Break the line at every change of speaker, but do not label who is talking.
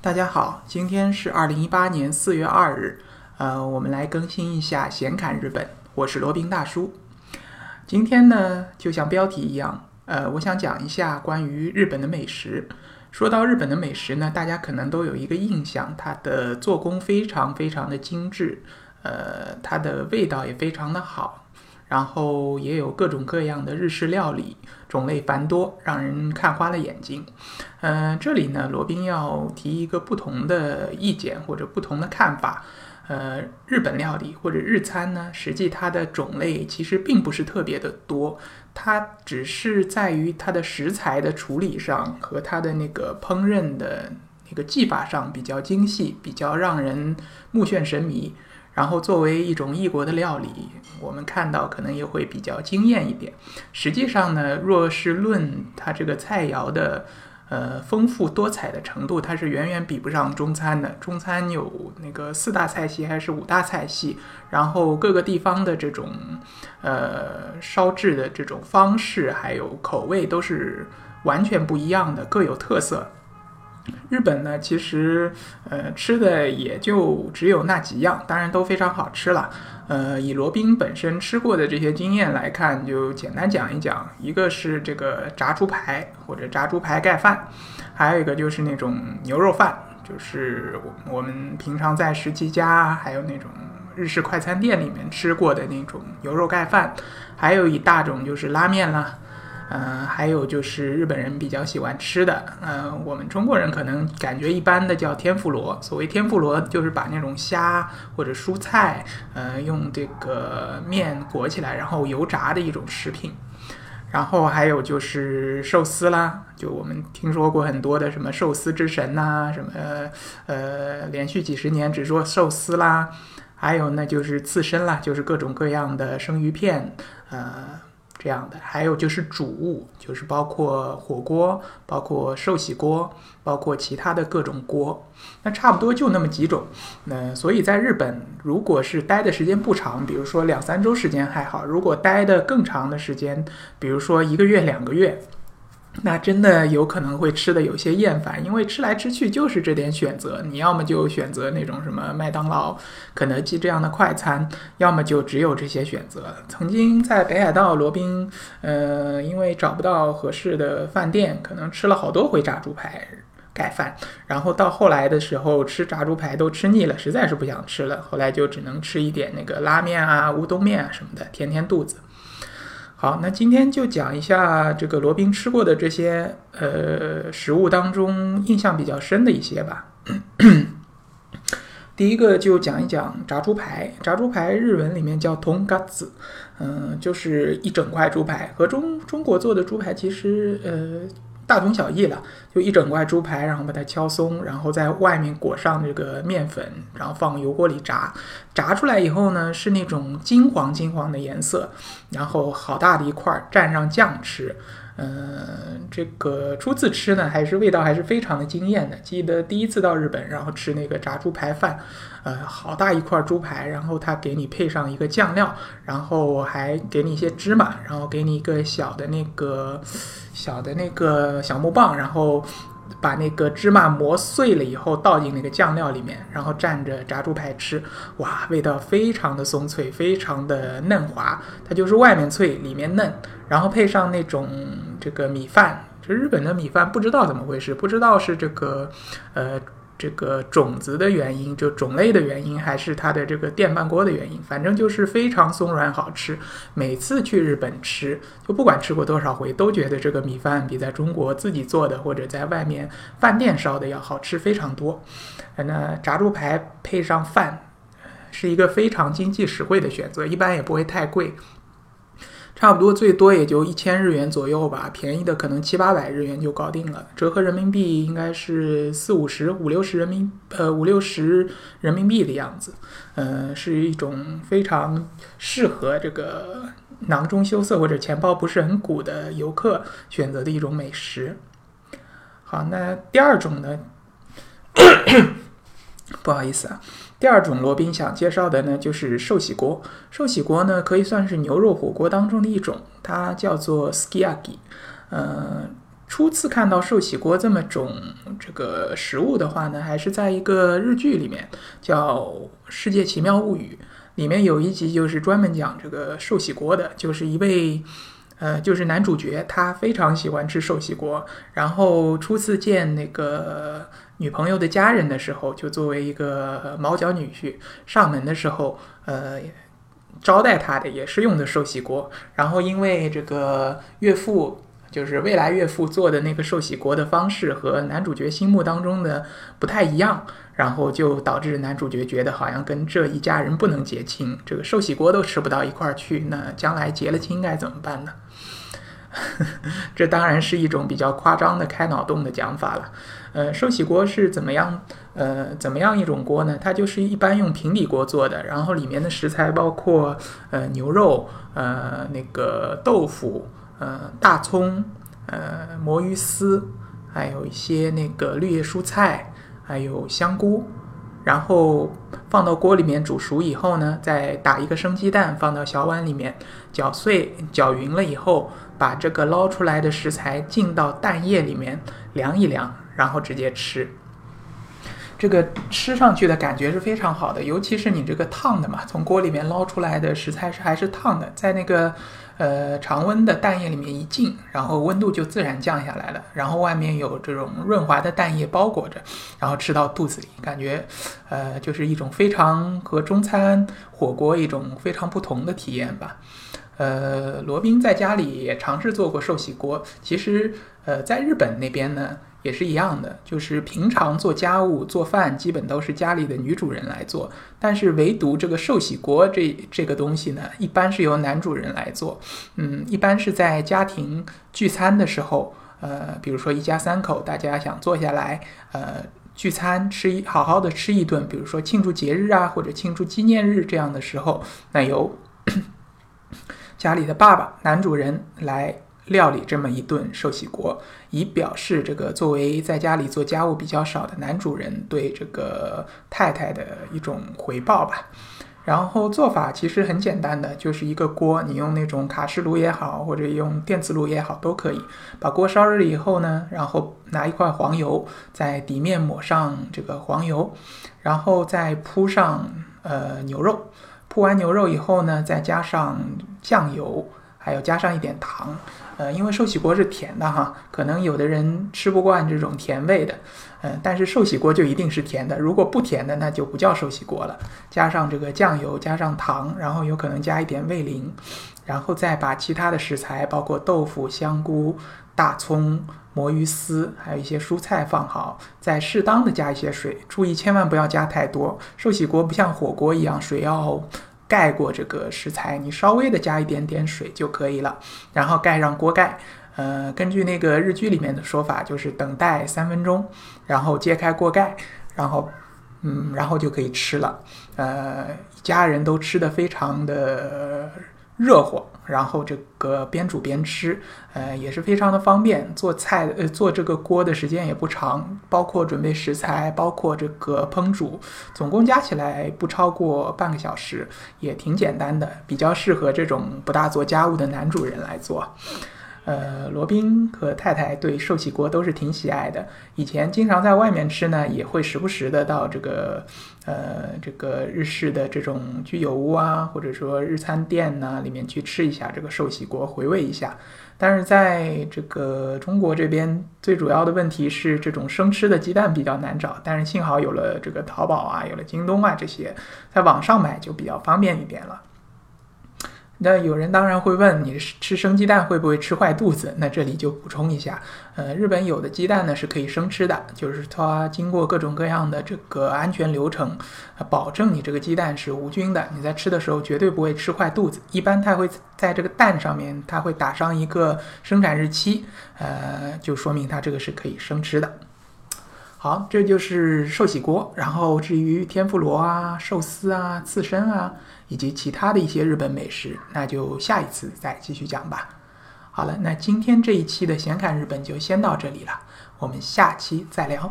大家好，今天是二零一八年四月二日，呃，我们来更新一下闲侃日本，我是罗宾大叔。今天呢，就像标题一样，呃，我想讲一下关于日本的美食。说到日本的美食呢，大家可能都有一个印象，它的做工非常非常的精致，呃，它的味道也非常的好。然后也有各种各样的日式料理，种类繁多，让人看花了眼睛。嗯，这里呢，罗宾要提一个不同的意见或者不同的看法。呃，日本料理或者日餐呢，实际它的种类其实并不是特别的多，它只是在于它的食材的处理上和它的那个烹饪的那个技法上比较精细，比较让人目眩神迷。然后作为一种异国的料理，我们看到可能也会比较惊艳一点。实际上呢，若是论它这个菜肴的呃丰富多彩的程度，它是远远比不上中餐的。中餐有那个四大菜系还是五大菜系，然后各个地方的这种呃烧制的这种方式还有口味都是完全不一样的，各有特色。日本呢，其实呃吃的也就只有那几样，当然都非常好吃了。呃，以罗宾本身吃过的这些经验来看，就简单讲一讲。一个是这个炸猪排或者炸猪排盖饭，还有一个就是那种牛肉饭，就是我们平常在十七家还有那种日式快餐店里面吃过的那种牛肉盖饭，还有一大种就是拉面啦。嗯，还有就是日本人比较喜欢吃的，嗯，我们中国人可能感觉一般的叫天妇罗。所谓天妇罗，就是把那种虾或者蔬菜，呃，用这个面裹起来，然后油炸的一种食品。然后还有就是寿司啦，就我们听说过很多的什么寿司之神呐，什么呃，连续几十年只做寿司啦。还有呢，就是刺身啦，就是各种各样的生鱼片，呃。这样的，还有就是主物，就是包括火锅，包括寿喜锅，包括其他的各种锅，那差不多就那么几种。那所以在日本，如果是待的时间不长，比如说两三周时间还好；如果待的更长的时间，比如说一个月、两个月。那真的有可能会吃的有些厌烦，因为吃来吃去就是这点选择。你要么就选择那种什么麦当劳、肯德基这样的快餐，要么就只有这些选择。曾经在北海道罗宾，呃，因为找不到合适的饭店，可能吃了好多回炸猪排盖饭，然后到后来的时候吃炸猪排都吃腻了，实在是不想吃了，后来就只能吃一点那个拉面啊、乌冬面啊什么的，填填肚子。好，那今天就讲一下这个罗宾吃过的这些呃食物当中印象比较深的一些吧。第一个就讲一讲炸猪排，炸猪排日文里面叫 tongkatsu，嗯，就是一整块猪排，和中中国做的猪排其实呃。大同小异了，就一整块猪排，然后把它敲松，然后在外面裹上这个面粉，然后放油锅里炸。炸出来以后呢，是那种金黄金黄的颜色，然后好大的一块，蘸上酱吃。嗯，这个初次吃呢，还是味道还是非常的惊艳的。记得第一次到日本，然后吃那个炸猪排饭，呃，好大一块猪排，然后他给你配上一个酱料，然后还给你一些芝麻，然后给你一个小的那个小的那个小木棒，然后。把那个芝麻磨碎了以后倒进那个酱料里面，然后蘸着炸猪排吃，哇，味道非常的松脆，非常的嫩滑。它就是外面脆，里面嫩，然后配上那种这个米饭，这日本的米饭不知道怎么回事，不知道是这个，呃。这个种子的原因，就种类的原因，还是它的这个电饭锅的原因，反正就是非常松软好吃。每次去日本吃，就不管吃过多少回，都觉得这个米饭比在中国自己做的或者在外面饭店烧的要好吃非常多。那炸猪排配上饭，是一个非常经济实惠的选择，一般也不会太贵。差不多最多也就一千日元左右吧，便宜的可能七八百日元就搞定了，折合人民币应该是四五十、五六十人民呃五六十人民币的样子，呃，是一种非常适合这个囊中羞涩或者钱包不是很鼓的游客选择的一种美食。好，那第二种呢？不好意思啊。第二种罗宾想介绍的呢，就是寿喜锅。寿喜锅呢，可以算是牛肉火锅当中的一种，它叫做 skiaki。呃，初次看到寿喜锅这么种这个食物的话呢，还是在一个日剧里面，叫《世界奇妙物语》里面有一集就是专门讲这个寿喜锅的，就是一位。呃，就是男主角，他非常喜欢吃寿喜锅。然后初次见那个女朋友的家人的时候，就作为一个毛脚女婿上门的时候，呃，招待他的也是用的寿喜锅。然后因为这个岳父，就是未来岳父做的那个寿喜锅的方式和男主角心目当中的不太一样，然后就导致男主角觉得好像跟这一家人不能结亲，这个寿喜锅都吃不到一块儿去，那将来结了亲该怎么办呢？这当然是一种比较夸张的开脑洞的讲法了。呃，寿喜锅是怎么样？呃，怎么样一种锅呢？它就是一般用平底锅做的，然后里面的食材包括呃牛肉、呃那个豆腐、呃大葱、呃魔芋丝，还有一些那个绿叶蔬菜，还有香菇。然后放到锅里面煮熟以后呢，再打一个生鸡蛋放到小碗里面，搅碎、搅匀了以后，把这个捞出来的食材浸到蛋液里面凉一凉，然后直接吃。这个吃上去的感觉是非常好的，尤其是你这个烫的嘛，从锅里面捞出来的食材是还是烫的，在那个呃常温的蛋液里面一浸，然后温度就自然降下来了，然后外面有这种润滑的蛋液包裹着，然后吃到肚子里，感觉呃就是一种非常和中餐火锅一种非常不同的体验吧。呃，罗宾在家里也尝试做过寿喜锅，其实呃在日本那边呢。也是一样的，就是平常做家务、做饭，基本都是家里的女主人来做。但是唯独这个寿喜锅这这个东西呢，一般是由男主人来做。嗯，一般是在家庭聚餐的时候，呃，比如说一家三口，大家想坐下来，呃，聚餐吃一好好的吃一顿，比如说庆祝节日啊，或者庆祝纪念日这样的时候，那由 家里的爸爸男主人来。料理这么一顿寿喜锅，以表示这个作为在家里做家务比较少的男主人对这个太太的一种回报吧。然后做法其实很简单的，就是一个锅，你用那种卡式炉也好，或者用电磁炉也好都可以。把锅烧热了以后呢，然后拿一块黄油在底面抹上这个黄油，然后再铺上呃牛肉。铺完牛肉以后呢，再加上酱油，还有加上一点糖。呃，因为寿喜锅是甜的哈，可能有的人吃不惯这种甜味的，嗯，但是寿喜锅就一定是甜的。如果不甜的，那就不叫寿喜锅了。加上这个酱油，加上糖，然后有可能加一点味淋，然后再把其他的食材，包括豆腐、香菇、大葱、魔芋丝，还有一些蔬菜放好，再适当的加一些水，注意千万不要加太多。寿喜锅不像火锅一样，水要。盖过这个食材，你稍微的加一点点水就可以了，然后盖上锅盖。呃，根据那个日剧里面的说法，就是等待三分钟，然后揭开锅盖，然后，嗯，然后就可以吃了。呃，一家人都吃的非常的。热火，然后这个边煮边吃，呃，也是非常的方便。做菜，呃，做这个锅的时间也不长，包括准备食材，包括这个烹煮，总共加起来不超过半个小时，也挺简单的，比较适合这种不大做家务的男主人来做。呃，罗宾和太太对寿喜锅都是挺喜爱的。以前经常在外面吃呢，也会时不时的到这个，呃，这个日式的这种居酒屋啊，或者说日餐店呐里面去吃一下这个寿喜锅，回味一下。但是在这个中国这边，最主要的问题是这种生吃的鸡蛋比较难找。但是幸好有了这个淘宝啊，有了京东啊这些，在网上买就比较方便一点了。那有人当然会问，你吃生鸡蛋会不会吃坏肚子？那这里就补充一下，呃，日本有的鸡蛋呢是可以生吃的，就是它经过各种各样的这个安全流程，保证你这个鸡蛋是无菌的，你在吃的时候绝对不会吃坏肚子。一般它会在这个蛋上面，它会打上一个生产日期，呃，就说明它这个是可以生吃的。好，这就是寿喜锅。然后至于天妇罗啊、寿司啊、刺身啊。以及其他的一些日本美食，那就下一次再继续讲吧。好了，那今天这一期的闲侃日本就先到这里了，我们下期再聊。